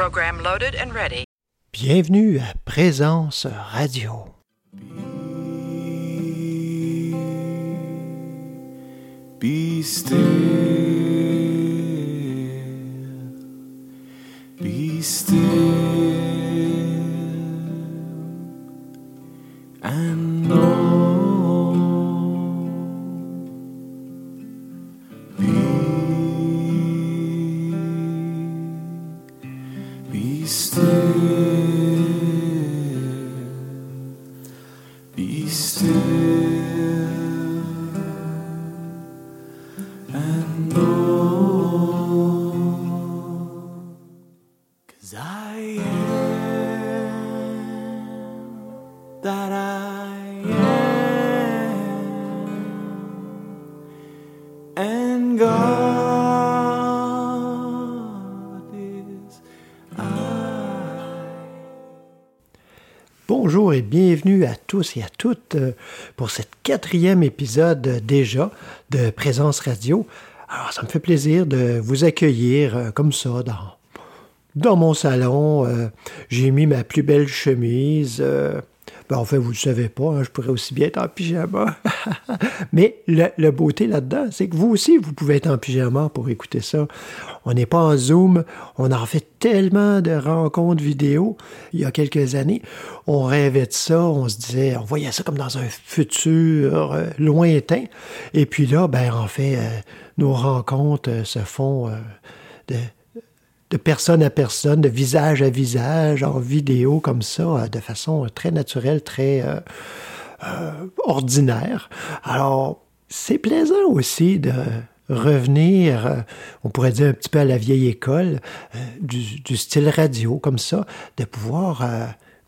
Program loaded and ready. Bienvenue à Présence Radio. Be still, be still, bienvenue à tous et à toutes euh, pour cet quatrième épisode déjà de Présence Radio. Alors, ça me fait plaisir de vous accueillir euh, comme ça dans, dans mon salon. Euh, J'ai mis ma plus belle chemise. Ben, en fait, vous ne le savez pas, hein, je pourrais aussi bien être en pyjama. Mais la beauté là-dedans, c'est que vous aussi, vous pouvez être en pyjama pour écouter ça. On n'est pas en Zoom, on en fait tellement de rencontres vidéo. Il y a quelques années, on rêvait de ça, on se disait, on voyait ça comme dans un futur euh, lointain. Et puis là, ben, en fait, euh, nos rencontres euh, se font de, de personne à personne, de visage à visage, en vidéo comme ça, euh, de façon très naturelle, très euh, euh, ordinaire. Alors, c'est plaisant aussi de revenir, on pourrait dire un petit peu à la vieille école, du, style radio comme ça, de pouvoir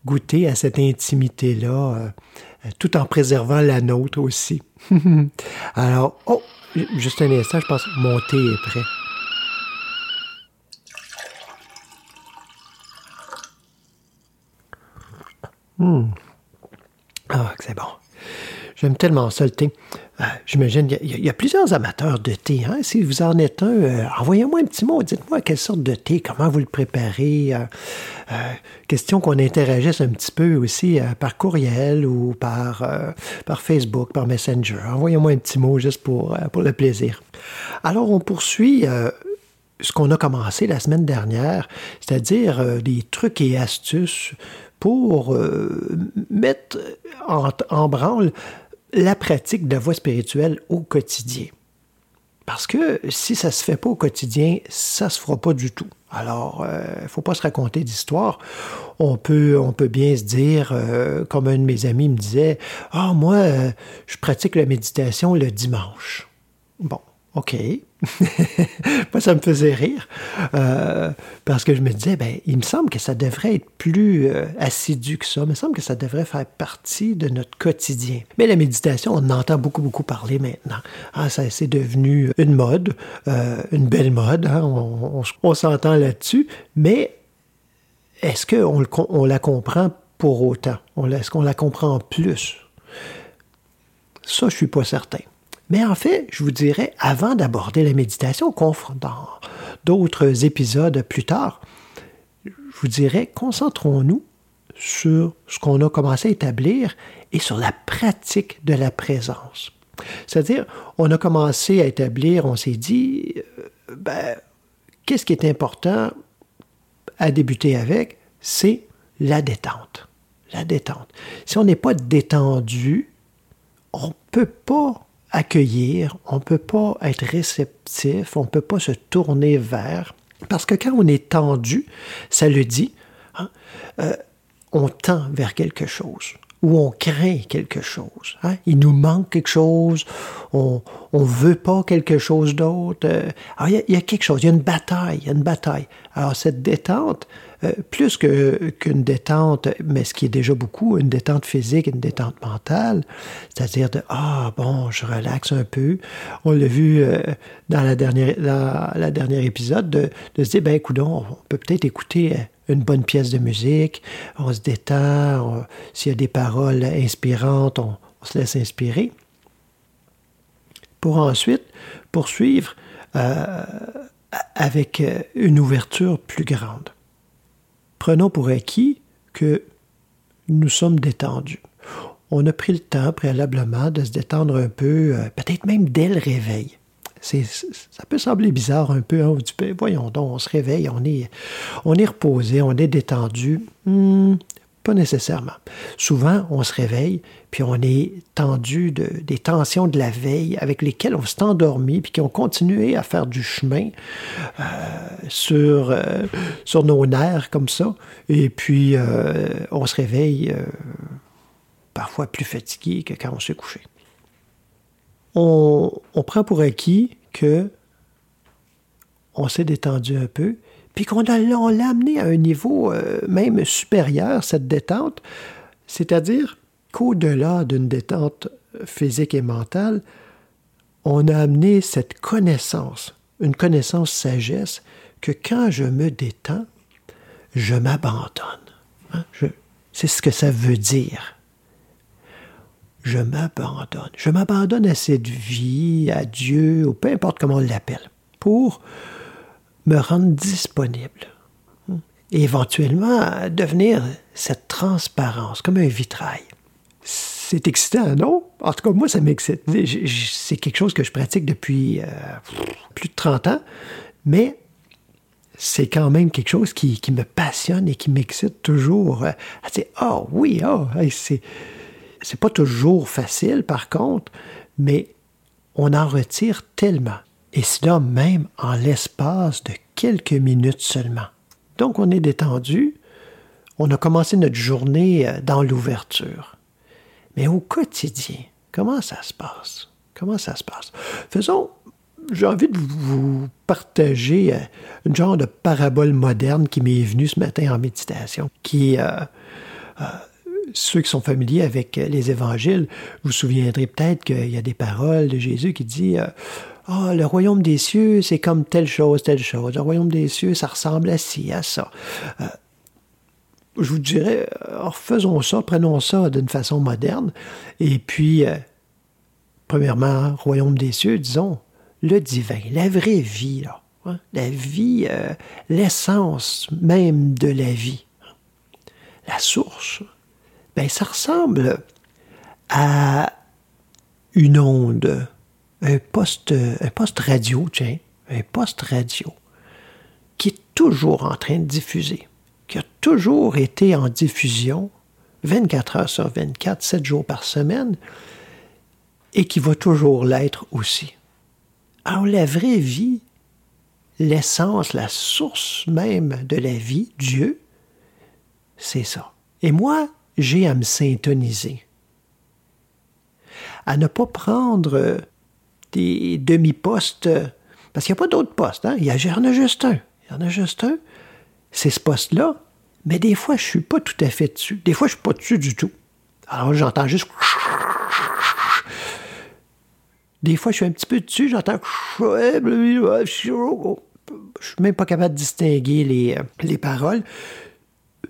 goûter à cette intimité-là, tout en préservant la nôtre aussi. Alors, oh, juste un instant, je pense que mon thé est prêt. Ah, que c'est bon. J'aime tellement ça, le thé. Euh, J'imagine, il y, a- plusieurs amateurs de thé. Hein? Si vous en êtes un, euh, envoyez-moi un petit mot. Dites-moi quelle sorte de thé, comment vous le préparez. euh, question qu'on interagisse un petit peu aussi par courriel ou par, Facebook, par Messenger. Envoyez-moi un petit mot juste pour, le plaisir. Alors, on poursuit ce qu'on a commencé la semaine dernière, c'est-à-dire des trucs et astuces pour euh, mettre en, branle la pratique de la voie spirituelle au quotidien. Parce que si ça se fait pas au quotidien, ça se fera pas du tout. Alors, il ne faut pas se raconter d'histoire. On peut, on peut bien se dire, euh, comme un de mes amis me disait, ah moi, euh, je pratique la méditation le dimanche. Bon, OK. Moi, ça me faisait rire euh, parce que je me disais, ben, il me semble que ça devrait être plus euh, assidu que ça. Il me semble que ça devrait faire partie de notre quotidien. Mais la méditation, on en entend beaucoup, beaucoup parler maintenant. Ah, ça, c'est devenu une mode, euh, une belle mode. hein, on s'entend là-dessus. Mais est-ce qu'on la comprend pour autant? Est-ce qu'on la comprend plus? Ça, je suis pas certain. Mais en fait, je vous dirais, avant d'aborder la méditation, dans d'autres épisodes plus tard, je vous dirais, concentrons-nous sur ce qu'on a commencé à établir et sur la pratique de la présence. C'est-à-dire, on a commencé à établir, on s'est dit, euh, ben, qu'est-ce qui est important à débuter avec, c'est la détente. La détente. Si on n'est pas détendu, on ne peut pas accueillir, on ne peut pas être réceptif, on ne peut pas se tourner vers. Parce que quand on est tendu, ça le dit, hein, euh, on tend vers quelque chose ou on craint quelque chose. hein. Il nous manque quelque chose, on ne veut pas quelque chose d'autre. euh. y, a- il y a quelque chose, il y a une bataille, il y a une bataille. Alors, cette détente, plus que- qu'une détente, mais ce qui est déjà beaucoup, une détente physique, une détente mentale, c'est-à-dire de Ah, bon, je relaxe un peu. On l'a vu euh, dans la dernière, dans la dernière épisode, de, de se dire Ben, écoute, on peut peut-être écouter. euh, une bonne pièce de musique, on se détend, s'il y a des paroles inspirantes, on, on se laisse inspirer. Pour ensuite poursuivre euh, avec euh, une ouverture plus grande. Prenons pour acquis que nous sommes détendus. On a pris le temps préalablement de se détendre un peu, euh, peut-être même dès le réveil. Ça peut sembler bizarre un peu. Hein, on ben, voyons donc, on se réveille, on est, on est reposé, on est détendu. Hmm, pas nécessairement. Souvent, on se réveille, puis on est tendu de, des tensions de la veille avec lesquelles on s'est endormi, puis qui ont continué à faire du chemin euh, sur, euh, sur nos nerfs comme ça. Et puis, euh, on se réveille parfois plus fatigué que quand on s'est couché. On, on, prend pour acquis que on s'est détendu un peu, puis qu'on l'a amené à un niveau euh, même supérieur, cette détente, c'est-à-dire qu'au-delà d'une détente physique et mentale, on a amené cette connaissance, une connaissance sagesse, que quand je me détends, je m'abandonne. Hein? C'est ce que ça veut dire. Je m'abandonne. Je m'abandonne à cette vie, à Dieu, ou peu importe comment on l'appelle, pour me rendre disponible et éventuellement devenir cette transparence, comme un vitrail. C'est excitant, non? En tout cas, moi, ça m'excite. C'est quelque chose que je pratique depuis euh, plus de 30 ans, mais c'est quand même quelque chose qui, me passionne et qui m'excite toujours. À dire, oh oui, oh, c'est pas toujours facile, par contre, mais on en retire tellement et cela même en l'espace de quelques minutes seulement. Donc on est détendu, on a commencé notre journée euh, dans l'ouverture. Mais au quotidien, comment ça se passe? Comment ça se passe? Faisons, j'ai envie de vous partager euh, une genre de parabole moderne qui m'est venue ce matin en méditation, qui, euh, ceux qui sont familiers avec les évangiles, vous vous souviendrez peut-être qu'il y a des paroles de Jésus qui dit ah, le royaume des cieux, c'est comme telle chose, telle chose. Le royaume des cieux, ça ressemble à ci, à ça. Euh, je vous dirais, euh, faisons ça, prenons ça d'une façon moderne. Et puis, euh, premièrement, royaume des cieux, disons, le divin, la vraie vie, là, hein, la vie, l'essence même de la vie, la source, ben, ça ressemble à une onde un poste, radio, tiens, un poste radio, qui est toujours en train de diffuser, qui a toujours été en diffusion 24 heures sur 24, 7 jours par semaine, et qui va toujours l'être aussi. Alors la vraie vie, l'essence, la source même de la vie, Dieu, c'est ça. Et moi, j'ai à me syntoniser, à ne pas prendre des demi-postes, parce qu'il n'y a pas d'autres postes. Hein? Il, y en a juste un. Il y en a juste un. C'est ce poste-là. Mais des fois, je ne suis pas tout à fait dessus. Des fois, je ne suis pas dessus du tout. Alors, j'entends juste. Des fois, je suis un petit peu dessus, j'entends. Je suis même pas capable de distinguer les, les paroles.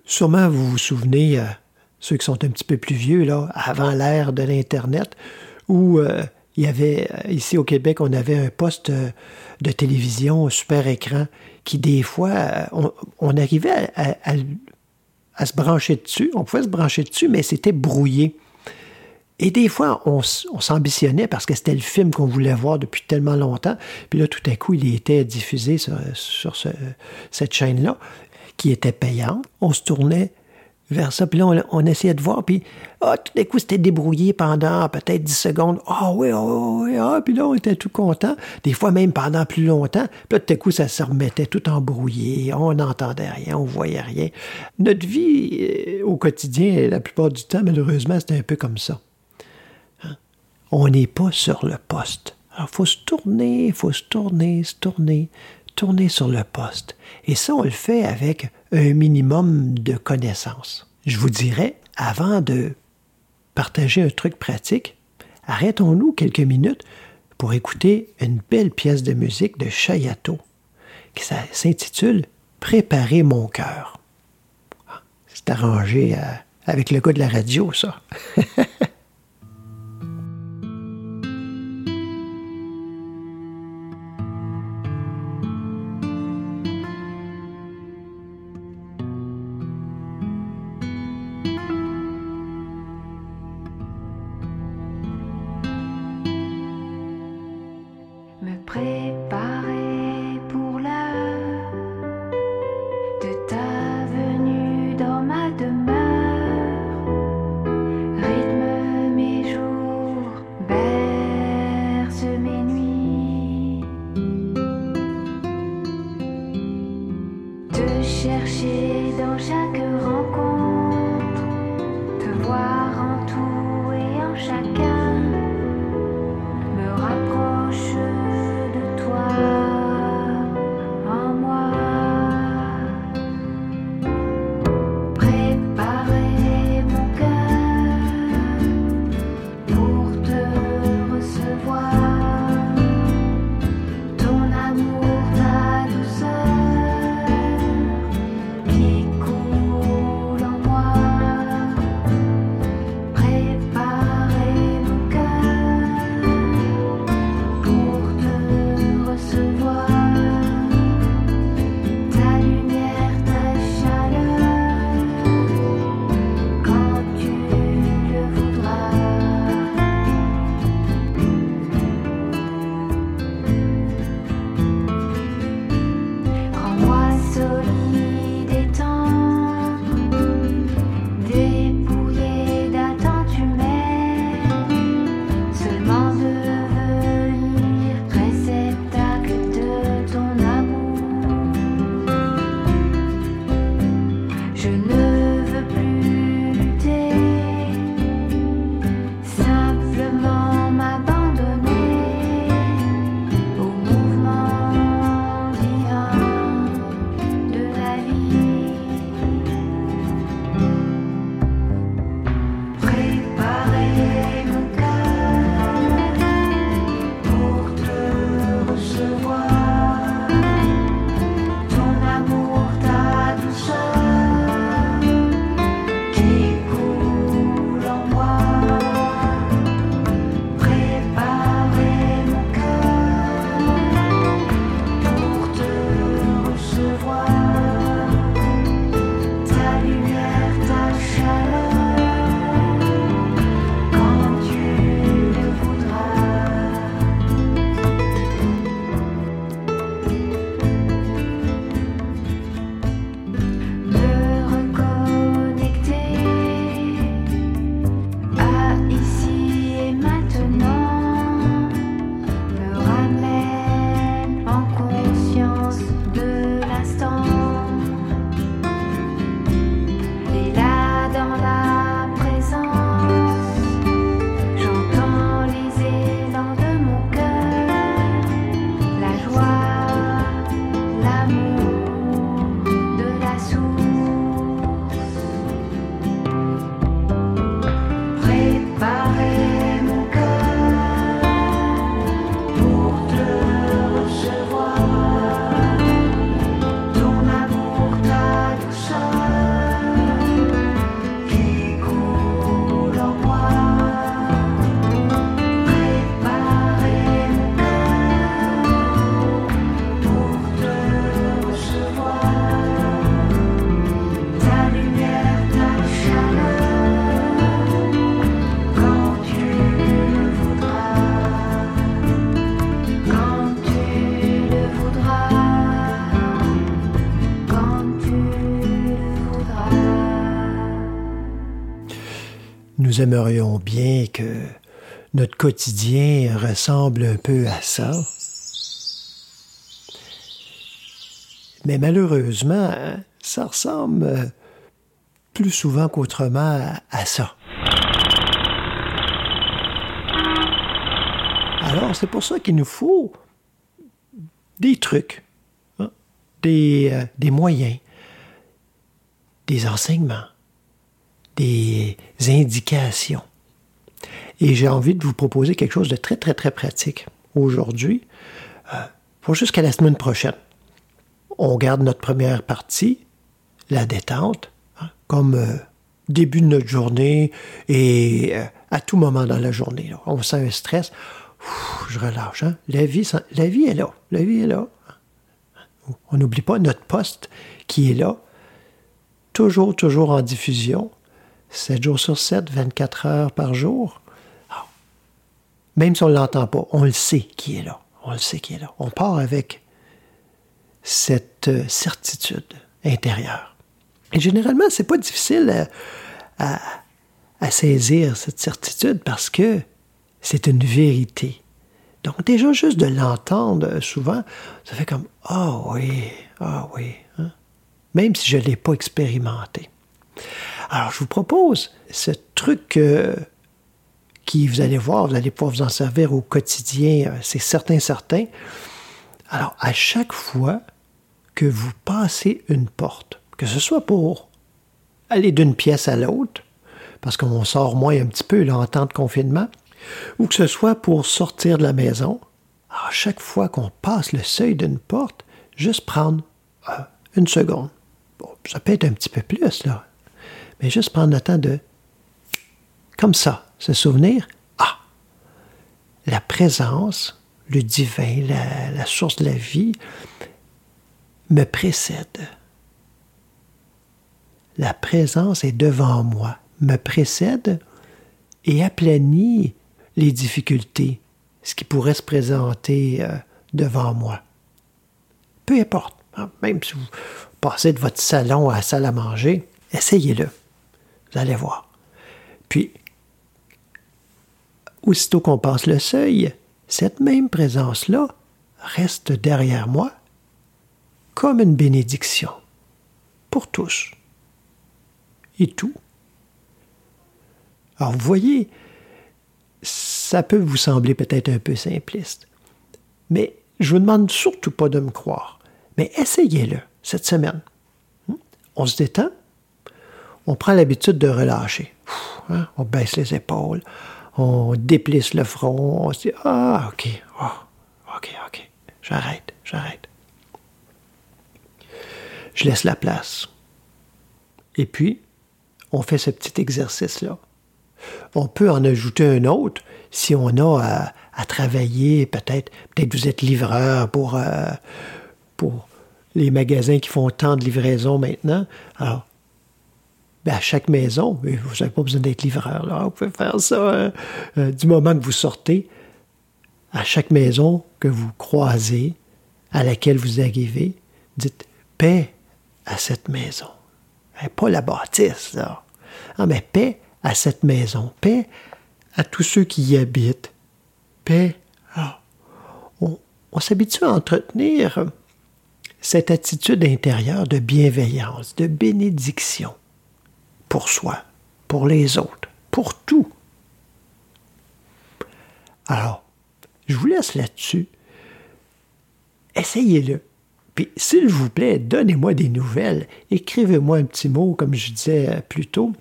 Sûrement, vous vous souvenez, euh, ceux qui sont un petit peu plus vieux, là, avant l'ère de l'Internet, où euh, il y avait, euh, ici au Québec, on avait un poste euh, de télévision super écran qui, des fois, euh, on, arrivait à, se brancher dessus. On pouvait se brancher dessus, mais c'était brouillé. Et des fois, on, s'ambitionnait parce que c'était le film qu'on voulait voir depuis tellement longtemps. Puis là, tout à coup, il était diffusé sur, cette chaîne-là, qui était payante. On se tournait vers ça. Puis là, on, essayait de voir, puis ah, tout d'un coup, c'était débrouillé pendant peut-être 10 secondes. Ah oui, ah oui, ah, puis là, on était tout content. Des fois, même pendant plus longtemps. Puis là, tout à coup, ça se remettait tout embrouillé. On n'entendait rien, on voyait rien. Notre vie euh, au quotidien, la plupart du temps, malheureusement, c'était un peu comme ça. Hein? On n'est pas sur le poste. Alors, il faut se tourner, il faut se tourner, se tourner, tourner sur le poste. Et ça, on le fait avec un minimum de connaissances. Je vous dirais, avant de partager un truc pratique, arrêtons-nous quelques minutes pour écouter une belle pièce de musique de Chayato qui s'intitule Préparer mon cœur. Ah, c'est arrangé euh, avec le gars de la radio, ça. Nous aimerions bien que notre quotidien ressemble un peu à ça. Mais malheureusement, ça ressemble plus souvent qu'autrement à, ça. Alors, c'est pour ça qu'il nous faut des trucs, hein, euh, des moyens, des enseignements, des indications. Et j'ai envie de vous proposer quelque chose de très, très, très pratique aujourd'hui, euh, pour jusqu'à la semaine prochaine. On garde notre première partie, la détente, hein, comme euh, début de notre journée et euh, à tout moment dans la journée. On sent un stress, je relâche. hein. La, vie, la vie est là. La vie est là. On n'oublie pas notre poste qui est là, toujours, toujours en diffusion, 7 jours sur 7, 24 heures par jour. Ah. Même si on ne l'entend pas, on le sait qui est là. On le sait qui est là. On part avec cette euh, certitude intérieure. Et généralement, c'est pas difficile à, à- à saisir cette certitude parce que c'est une vérité. Donc déjà, juste de l'entendre euh, souvent, ça fait comme Ah oui, ah oui. hein. même si je ne l'ai pas expérimenté. Alors, je vous propose ce truc euh, qui, vous allez voir, vous allez pouvoir vous en servir au quotidien, euh, c'est certain, certain. Alors, à chaque fois que vous passez une porte, que ce soit pour aller d'une pièce à l'autre, parce qu'on sort moins un petit peu là, en temps de confinement, ou que ce soit pour sortir de la maison, à chaque fois qu'on passe le seuil d'une porte, juste prendre euh, une seconde. Bon, ça peut être un petit peu plus, là. Mais juste prendre le temps de, comme ça, se souvenir, ah, la présence, le divin, la, la source de la vie, me précède. La présence est devant moi, me précède et aplanit les difficultés, ce qui pourrait se présenter euh, devant moi. Peu importe, hein, même si vous passez de votre salon à la salle à manger, essayez-le. Vous allez voir. Puis, aussitôt qu'on passe le seuil, cette même présence-là reste derrière moi comme une bénédiction pour tous et tout. Alors, vous voyez, ça peut vous sembler peut-être un peu simpliste, mais je vous demande surtout pas de me croire. Mais essayez-le cette semaine. Hmm? On se détend, on prend l'habitude de relâcher. Hein? On baisse les épaules, on déplisse le front, on se dit Ah, OK, ah, OK, OK, j'arrête, j'arrête. Je laisse la place. Et puis, on fait ce petit exercice-là. On peut en ajouter un autre si on a à, travailler, peut-être, peut-être vous êtes livreur pour, euh, pour les magasins qui font tant de livraisons maintenant. Alors, à chaque maison, vous n'avez pas besoin d'être livreur. Là. Vous pouvez faire ça euh, euh, du moment que vous sortez. À chaque maison que vous croisez, à laquelle vous arrivez, dites paix à cette maison. Hein, pas la bâtisse, là. Ah, mais paix à cette maison. Paix à tous ceux qui y habitent. Paix. On, on s'habitue à entretenir cette attitude intérieure de bienveillance, de bénédiction pour soi, pour les autres, pour tout. Alors, je vous laisse là-dessus. Essayez-le. Puis, s'il vous plaît, donnez-moi des nouvelles. Écrivez-moi un petit mot, comme je disais plus tôt,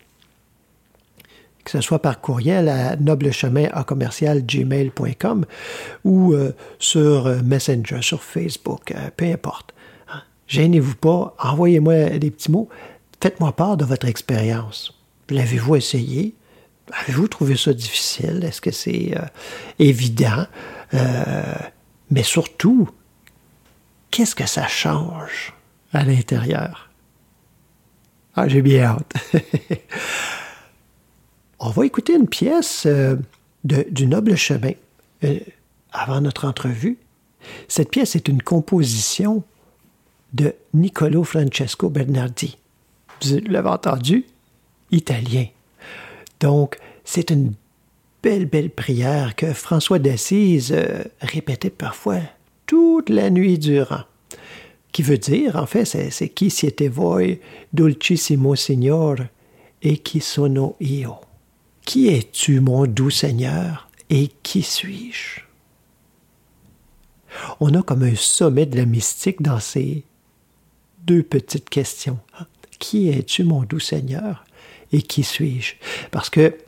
que ce soit par courriel à noblechemin à commercial gmail.com ou euh, sur euh, Messenger, sur Facebook, euh, peu importe. Hein? Gênez-vous pas, envoyez-moi des petits mots. Faites-moi part de votre expérience. L'avez-vous essayé? Avez-vous trouvé ça difficile? Est-ce que c'est euh, évident? Euh, mais surtout, qu'est-ce que ça change à l'intérieur? Ah, j'ai bien hâte. On va écouter une pièce euh, de, du Noble Chemin avant notre entrevue. Cette pièce est une composition de Niccolo Francesco Bernardi vous l'avez entendu, italien. Donc, c'est une belle, belle prière que François d'Assise euh, répétait parfois toute la nuit durant. Qui veut dire, en fait, c'est qui siete voi, dulcissimo Signor, et qui sono io. Qui es-tu, mon doux Seigneur, et qui suis-je? On a comme un sommet de la mystique dans ces deux petites questions. Qui es-tu, mon doux Seigneur, et qui suis-je? Parce que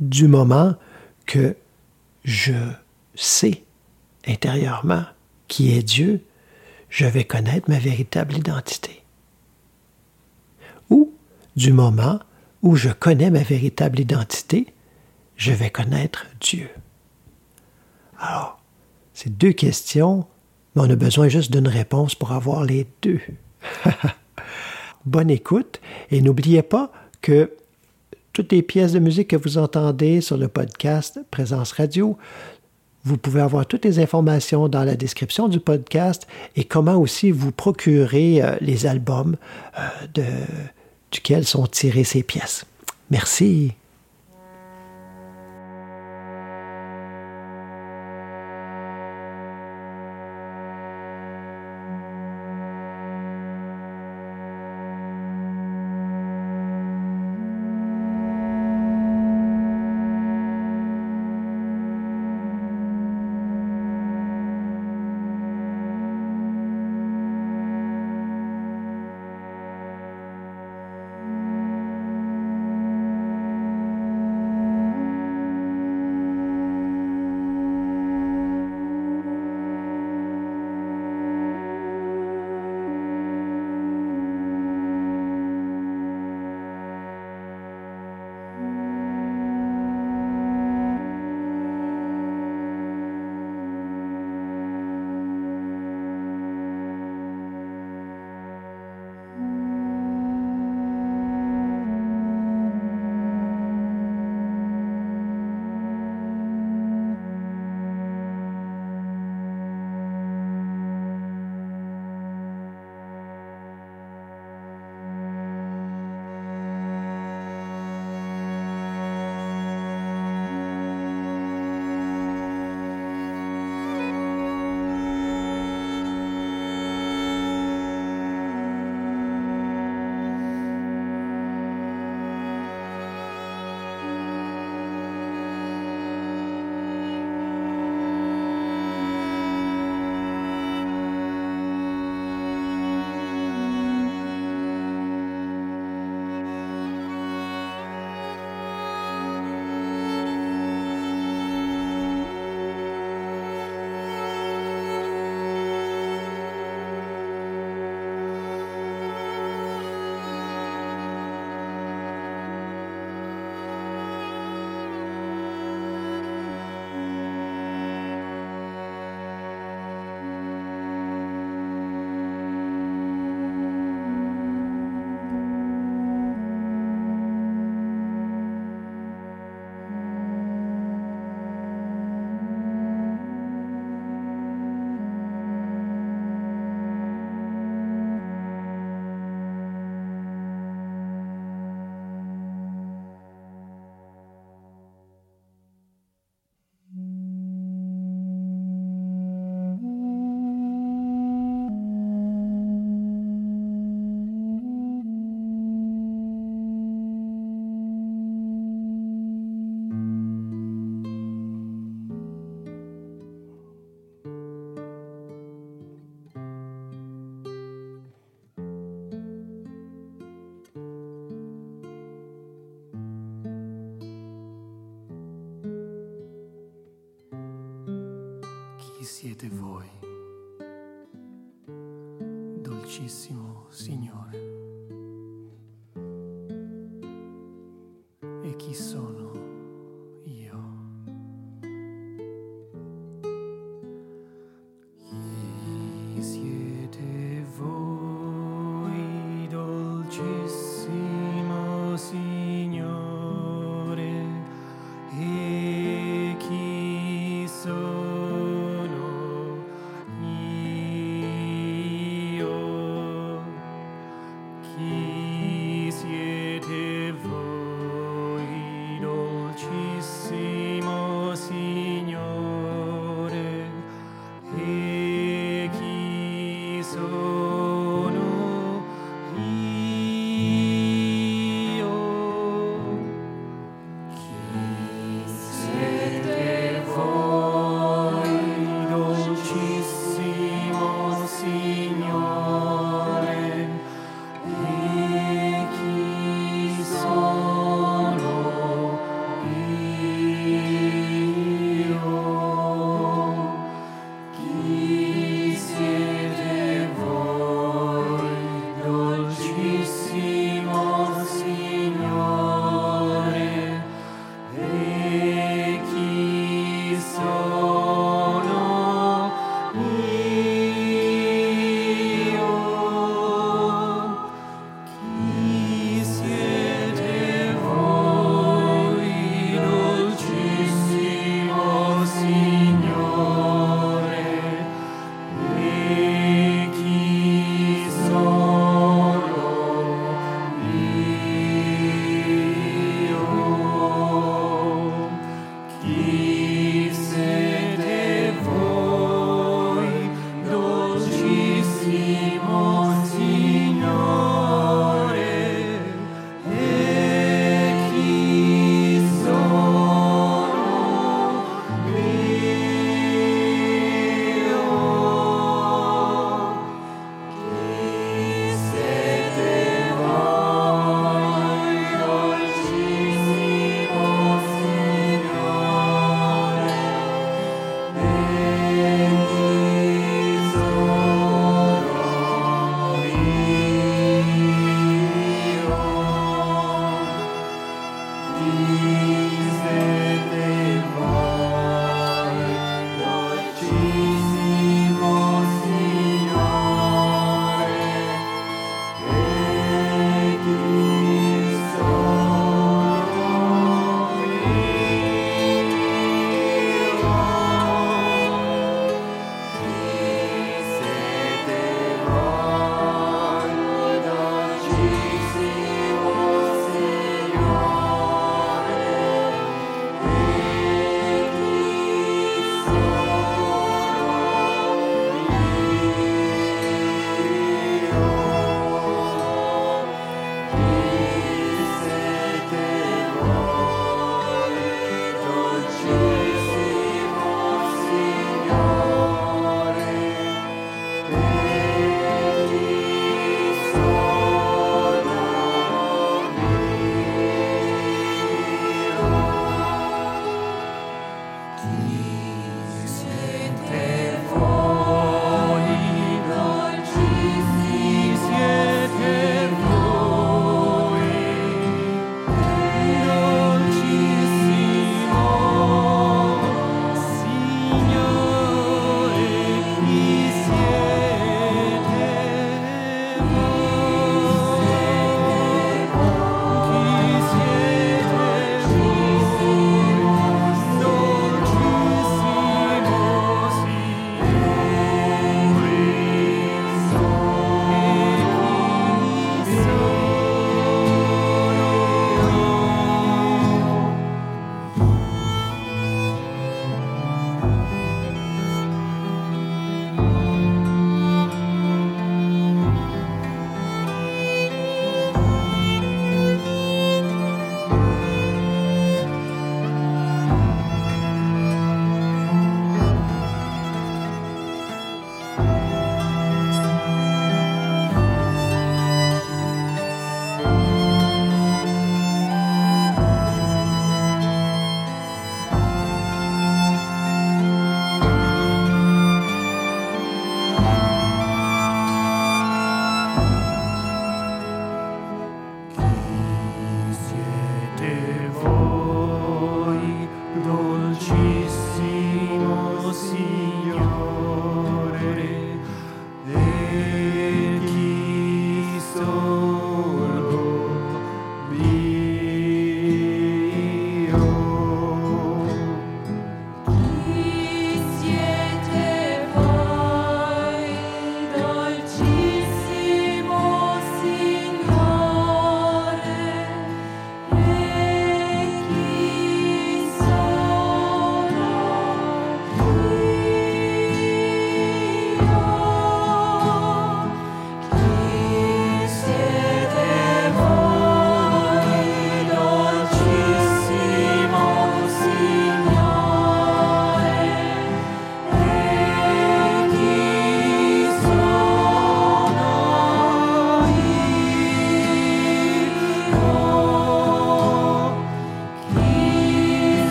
du moment que je sais intérieurement qui est Dieu, je vais connaître ma véritable identité. Ou du moment où je connais ma véritable identité, je vais connaître Dieu. Alors, ces deux questions, on a besoin juste d'une réponse pour avoir les deux. bonne écoute et n'oubliez pas que toutes les pièces de musique que vous entendez sur le podcast Présence Radio, vous pouvez avoir toutes les informations dans la description du podcast et comment aussi vous procurer euh, les albums euh, de, duquel sont tirées ces pièces. Merci.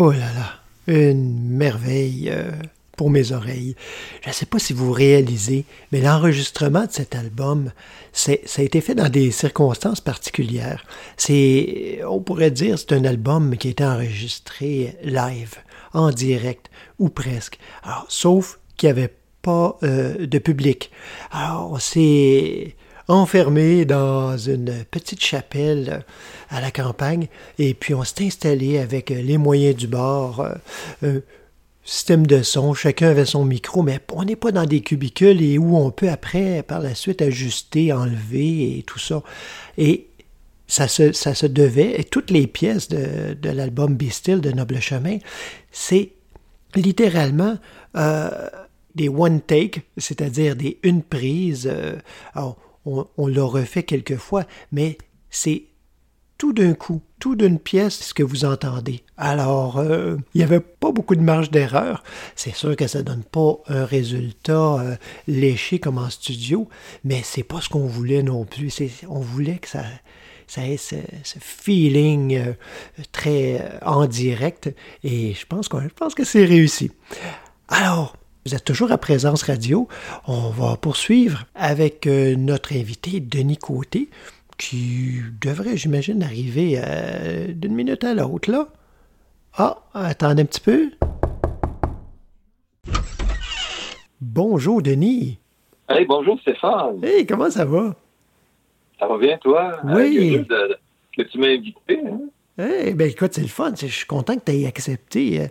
Oh là là, une merveille euh, pour mes oreilles. Je ne sais pas si vous réalisez, mais l'enregistrement de cet album, c'est, ça a été fait dans des circonstances particulières. C'est, on pourrait dire, c'est un album qui a été enregistré live, en direct, ou presque. Sauf qu'il n'y avait pas euh, de public. Alors, on s'est enfermé dans une petite chapelle euh, à la campagne et puis on s'est installé avec euh, les moyens du bord, euh, système de son, chacun avait son micro, mais on n'est pas dans des cubicules et où on peut après, par la suite, ajuster, enlever et tout ça. Et ça se, ça se devait, et toutes les pièces de, de l'album Be Still de Noble Chemin, c'est littéralement euh, des one take, c'est-à-dire des une prise. alors, on, l'a refait quelques fois, mais c'est tout d'un coup, tout d'une pièce, ce que vous entendez. Alors, euh, il n'y avait pas beaucoup de marge d'erreur. C'est sûr que ça donne pas un résultat euh, léché comme en studio, mais c'est pas ce qu'on voulait non plus. On voulait que ça, ça ait ce, feeling euh, très en direct, et je pense que c'est réussi. Alors, vous êtes toujours à Présence Radio. On va poursuivre avec euh, notre invité, Denis Côté, qui devrait, j'imagine, arriver euh, d'une minute à l'autre, là. Ah, attendez un petit peu. Bonjour, Denis. Hey, bonjour Stéphane. Hey, comment ça va? Ça va bien, toi? Oui. Euh, de- de- que tu m'as invité. Hein? Eh ben écoute, c'est le fun. Je suis content que tu aies accepté.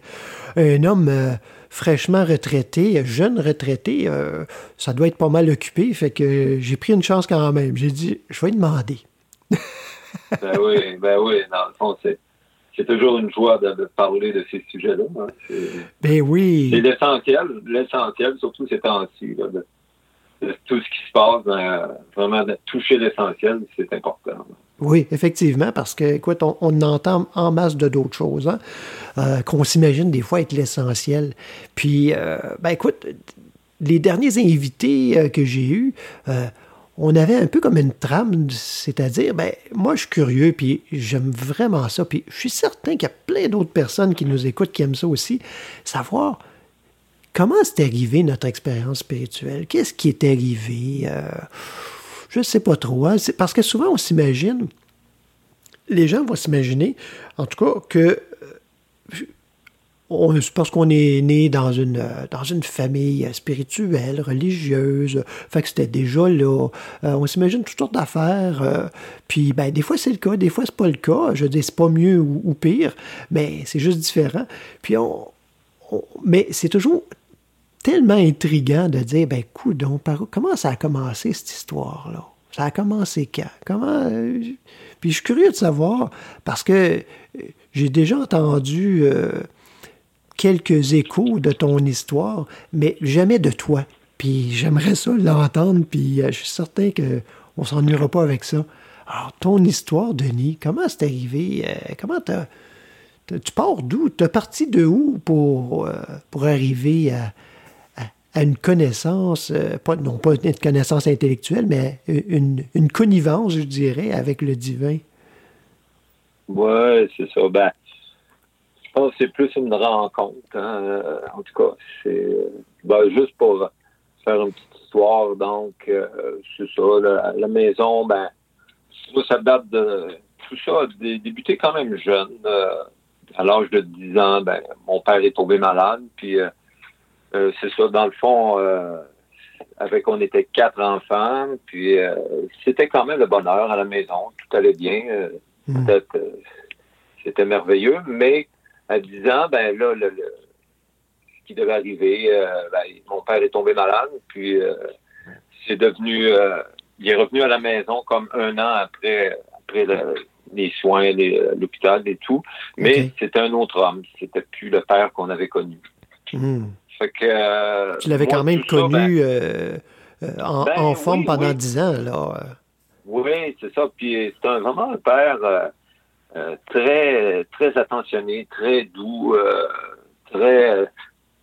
euh, un homme euh, fraîchement retraité, jeune retraité, euh, ça doit être pas mal occupé. Fait que j'ai pris une chance quand même. J'ai dit, je vais demander. ben oui, ben oui. Dans le fond, c'est, c'est toujours une joie de, de parler de ces sujets-là. hein. C'est, Ben c'est oui. l'essentiel, l'essentiel, surtout ces temps-ci. de, de tout ce qui se passe, vraiment de toucher l'essentiel, c'est important. Oui, effectivement, parce que, écoute, on, entend en masse de d'autres choses, hein, euh, qu'on s'imagine des fois être l'essentiel. Puis, euh, ben écoute, les derniers invités euh, que j'ai eus, on avait un peu comme une trame, c'est-à-dire, ben, moi, je suis curieux, puis j'aime vraiment ça, puis je suis certain qu'il y a plein d'autres personnes qui nous écoutent qui aiment ça aussi, savoir comment c'est arrivé notre expérience spirituelle, qu'est-ce qui est arrivé, je ne sais pas trop, hein, parce que souvent on s'imagine, les gens vont s'imaginer, en tout cas, que euh, on- parce qu'on est né dans une, euh, dans une famille spirituelle, religieuse, fait que c'était déjà là. Euh, on s'imagine toutes sortes d'affaires. puis, ben, des fois, c'est le cas, des fois, c'est pas le cas. Je dis, c'est pas mieux ou, pire, mais c'est juste différent. Puis, on- mais c'est toujours tellement intriguant de dire, ben, coudon, comment ça a commencé, cette histoire-là? Ça a commencé quand? Comment... euh, puis je suis curieux de savoir, parce que euh, j'ai déjà entendu euh, quelques échos de ton histoire, mais jamais de toi. Puis j'aimerais ça l'entendre, puis je suis certain qu'on ne s'ennuiera pas avec ça. Alors, ton histoire, Denis, comment c'est arrivé? Comment Tu pars d'où? Tu es parti de où pour, pour arriver à, à- une connaissance, euh, pas, non pas une connaissance intellectuelle, mais une, une connivence, je dirais, avec le divin? Ouais, c'est ça. Ben, je pense que c'est plus une rencontre. hein. Euh, En tout cas, c'est euh, ben, juste pour faire une petite histoire. Donc, euh, c'est ça. La, la maison, ben, ça date de tout ça a dé- débuté quand même jeune. À l'âge de 10 ans, ben, mon père est tombé malade. Puis, euh, euh, c'est ça. Dans le fond, euh, avec on était quatre enfants. Puis, euh, c'était quand même le bonheur à la maison. Tout allait bien. Peut-être euh, c'était merveilleux, mais à 10 ans, ben là, le, le- ce qui devait arriver, euh, ben, mon père est tombé malade, puis euh, c'est devenu, euh, il est revenu à la maison comme un an après, après le- les soins, l'hôpital et tout, mais c'était un autre homme, c'était plus le père qu'on avait connu. Hmm. Fait que, euh, Tu l'avais quand même ça, ben, connu euh, en, Ben en forme oui, pendant oui. dix ans, là. Oui, c'est ça. Puis c'est un, vraiment un père euh, très très attentionné, très doux, euh, très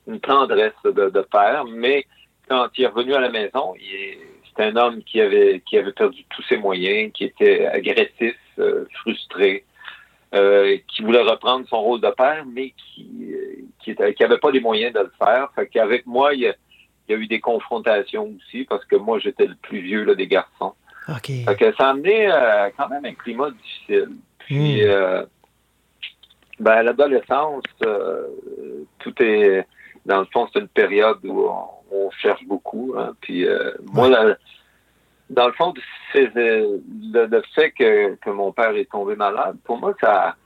une tendresse de, de père. Mais quand il est revenu à la maison, c'est un homme qui avait qui avait perdu tous ses moyens, qui était agressif, frustré. qui voulait reprendre son rôle de père, mais qui qui qui avait pas les moyens de le faire. Fait qu'avec moi, il y, a, il y a eu des confrontations aussi parce que moi, j'étais le plus vieux là, des garçons. Fait que ça a amené euh, quand même un climat difficile. Puis, Mm. euh, ben, à l'adolescence, euh, tout est, dans le fond, c'est une période où on, on cherche beaucoup. Hein. Puis, euh, moi, la- dans le fond, c'est euh, le, le fait que, que mon père est tombé malade, pour moi, ça,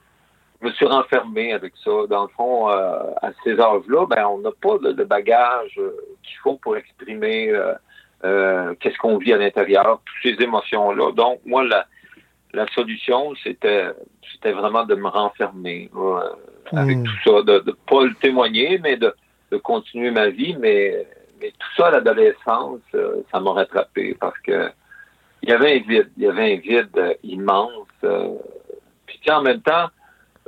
je me suis renfermé avec ça. Dans le fond, euh, à ces âges-là, ben, on n'a pas le, le bagage euh, qu'il faut pour exprimer euh, euh, qu'est-ce qu'on vit à l'intérieur, toutes ces émotions-là. Donc, moi, la, la solution, c'était c'était vraiment de me renfermer euh, avec Mm. tout ça, de ne pas le témoigner, mais de, de continuer ma vie. Mais, mais tout ça à l'adolescence, ça m'a rattrapé parce que il y avait un vide, il y avait un vide immense. euh, puis en même temps,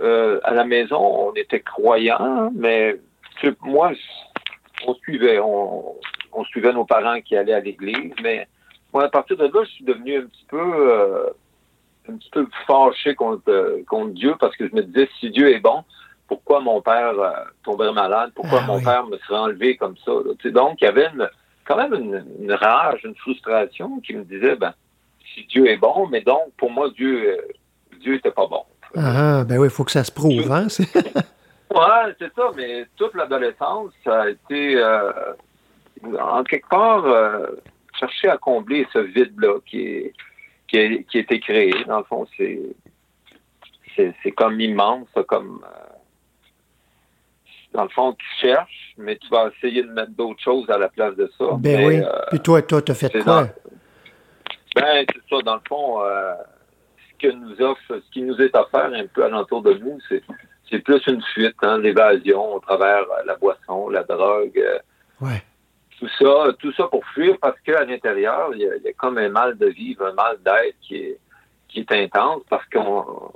euh, à la maison, on était croyants, mais moi, on suivait, on, on suivait nos parents qui allaient à l'église, mais moi, à partir de là, je suis devenu un petit peu, euh, un petit peu fâché contre, contre Dieu parce que je me disais, si Dieu est bon, pourquoi mon père euh, tomberait malade? Pourquoi Ah mon oui. père me serait enlevé comme ça? là? Tu sais, donc, il y avait une- quand même une, une rage, une frustration qui me disait, ben, si Dieu est bon, mais donc, pour moi, Dieu, Dieu était pas bon. Ah, ben oui, il faut que ça se prouve, hein? c'est- Ouais, c'est ça, mais toute l'adolescence, ça a été, euh, en quelque part, euh, chercher à combler ce vide-là qui est, qui, est, qui a été créé. Dans le fond, c'est, c'est, c'est comme immense, comme, euh, dans le fond, tu cherches, mais tu vas essayer de mettre d'autres choses à la place de ça. Ben Mais, oui. Puis toi, toi, t'as fait quoi? dans- ben, c'est ça, dans le fond, euh, que nous offre, ce qui nous est offert un peu alentour de nous, c'est, c'est plus une fuite, hein, l'évasion au travers euh, la boisson, la drogue, euh, Ouais. tout ça, tout ça pour fuir parce qu'à l'intérieur, il y, a, il y a comme un mal de vivre, un mal d'être qui est, qui est intense parce qu'on,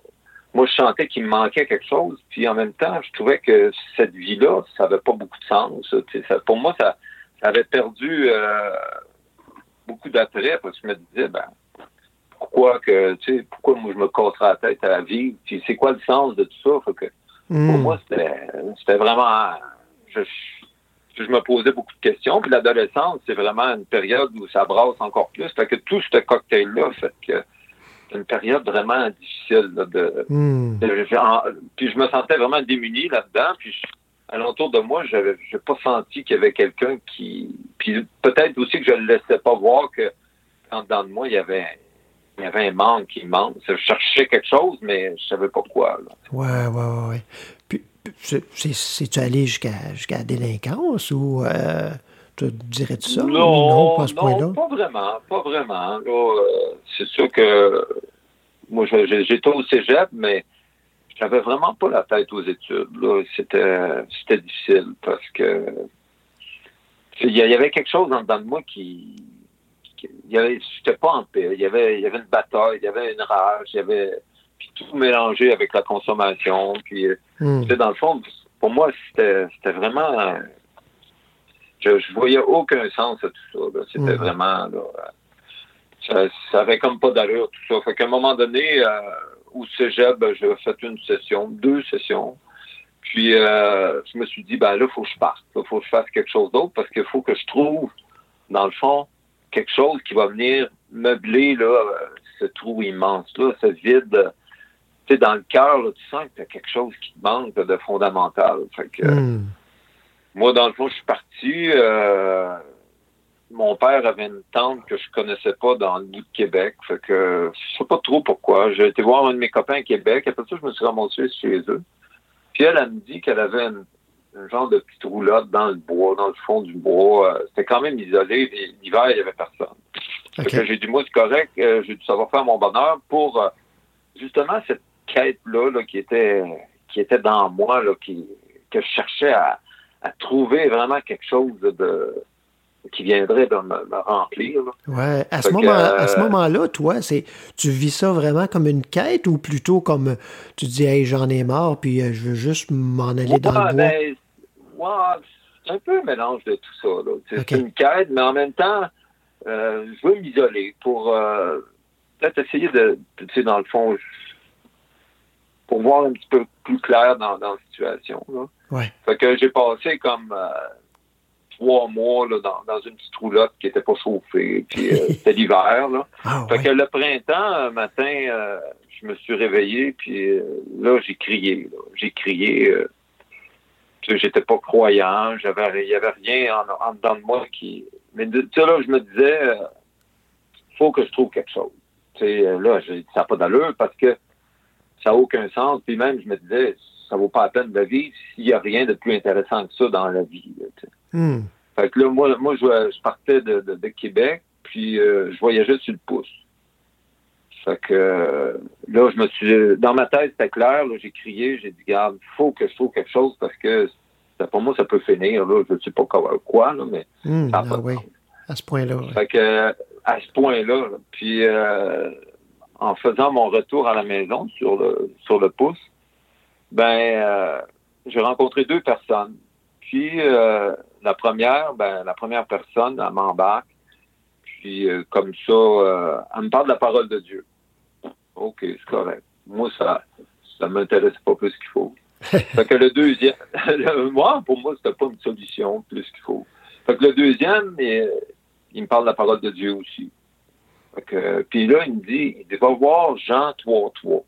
moi, je sentais qu'il me manquait quelque chose, puis en même temps, je trouvais que cette vie-là, ça n'avait pas beaucoup de sens. Ça- pour moi, ça, ça avait perdu euh, beaucoup d'attrait parce que je me disais, ben, pourquoi que, tu sais, pourquoi moi je me casserais la tête à vivre, puis c'est quoi le sens de tout ça? Que, pour Hmm. moi, c'était vraiment. Je, je me posais beaucoup de questions. Puis l'adolescence, c'est vraiment une période où ça brasse encore plus. Fait que tout ce cocktail-là fait que c'est une période vraiment difficile. là, de, Hmm. de- en- puis je me sentais vraiment démuni là-dedans. Puis je- alentour de moi, j'avais j'ai pas senti qu'il y avait quelqu'un qui. Puis peut-être aussi que je ne laissais pas voir que en dedans de moi, il y avait. Il y avait un manque immense. Je cherchais quelque chose, mais je savais pas quoi. là. Ouais, ouais, ouais. Puis, puis, c'est- c'est- c'est-tu allé jusqu'à jusqu'à la délinquance ou euh, tu dirais-tu ça? ou non, pas à ce point-là? pas vraiment, pas vraiment. Euh, c'est sûr que moi, j'étais au cégep, mais j'avais vraiment pas la tête aux études. C'était, difficile parce que il y, avait quelque chose en dedans de moi qui, qui il y avait, j'étais pas en paix. Il y avait, il y avait une bataille, il y avait une rage, il y avait puis tout mélangé avec la consommation. Puis euh, Hmm. dans le fond, pour moi, c'était c'était vraiment. je, je voyais aucun sens à tout ça. là. C'était Mhm. vraiment. Là, ça, ça avait comme pas d'allure, tout ça. Fait qu'à un moment donné, euh, au cégep, ben, j'ai fait une session, deux sessions. Puis, euh, je me suis dit, ben là, il faut que je parte. Il faut que je fasse quelque chose d'autre parce qu'il faut que je trouve, dans le fond, quelque chose qui va venir meubler là, euh, ce trou immense-là, ce vide. euh, Tu sais, dans le cœur, tu sens que tu as quelque chose qui te manque de fondamental. Fait que, Hmm. moi, dans le fond, je suis parti. euh, mon père avait une tante que je connaissais pas dans le bout de Québec. Fait que je sais pas trop pourquoi. J'ai été voir un de mes copains à Québec. Après ça, je me suis ramassé chez eux. Puis elle, elle me dit qu'elle avait une, un genre de petite roulotte dans le bois, dans le fond du bois. Euh, C'était quand même isolé. L'hiver, il y avait personne. J'ai moi, c'est correct. euh, j'ai dû savoir faire mon bonheur pour euh, justement cette quête-là là, qui était qui était dans moi, là, qui, que je cherchais à, à trouver vraiment quelque chose de qui viendrait de me, me remplir. là. Ouais. À ce moment, à ce moment-là, toi, c'est tu vis ça vraiment comme une quête ou plutôt comme tu dis, hey, j'en ai marre, puis je veux juste m'en aller dans le bois? ben, ouais, c'est un peu un mélange de tout ça. C'est Ok. c'est une quête, mais en même temps, euh, je veux m'isoler pour euh, peut-être essayer de, tu sais, dans le fond, pour voir un petit peu plus clair dans, dans la situation. Là. Ouais. Fait que j'ai passé comme euh, trois mois là, dans, dans une petite roulotte qui était pas chauffée. Puis c'était l'hiver. Là. Ah, Fait ouais. que le printemps, un matin, euh, je me suis réveillé, puis là, j'ai crié. là. J'ai crié. J'étais pas croyant, j'avais, il y avait rien en, en dedans de moi qui. Mais de- tu sais, là, je me disais, euh, faut que je trouve quelque chose. Tu sais, euh, là, j'ai dit, ça n'a pas d'allure parce que ça n'a aucun sens. Puis même, je me disais, ça vaut pas la peine de vivre s'il n'y a rien de plus intéressant que ça dans la vie. là. Hmm. Fait que là, moi, moi je, je partais de, de- de Québec, puis euh, je voyageais sur le pouce. Fait que euh, là, je me suis. Dans ma tête, c'était clair, j'ai crié, j'ai dit, garde, faut que je trouve quelque chose parce que ça, pour moi, ça peut finir, là. Je ne sais pas quoi, quoi, là, mais ça Ah, oui. À ce point-là. ouais. Fait que à ce point-là, là, puis euh, en faisant mon retour à la maison sur le sur le pouce, ben euh, j'ai rencontré deux personnes. Puis euh, la première, ben la première personne, elle m'embarque. Puis comme ça, elle me parle de la parole de Dieu. Ok, c'est correct. Moi, ça ça m'intéresse pas plus qu'il faut. fait que le deuxième, moi, pour moi, c'était pas une solution plus qu'il faut. Fait que le deuxième, il me parle de la parole de Dieu aussi. Fait que, puis là, il me dit, il va voir Jean 3.3.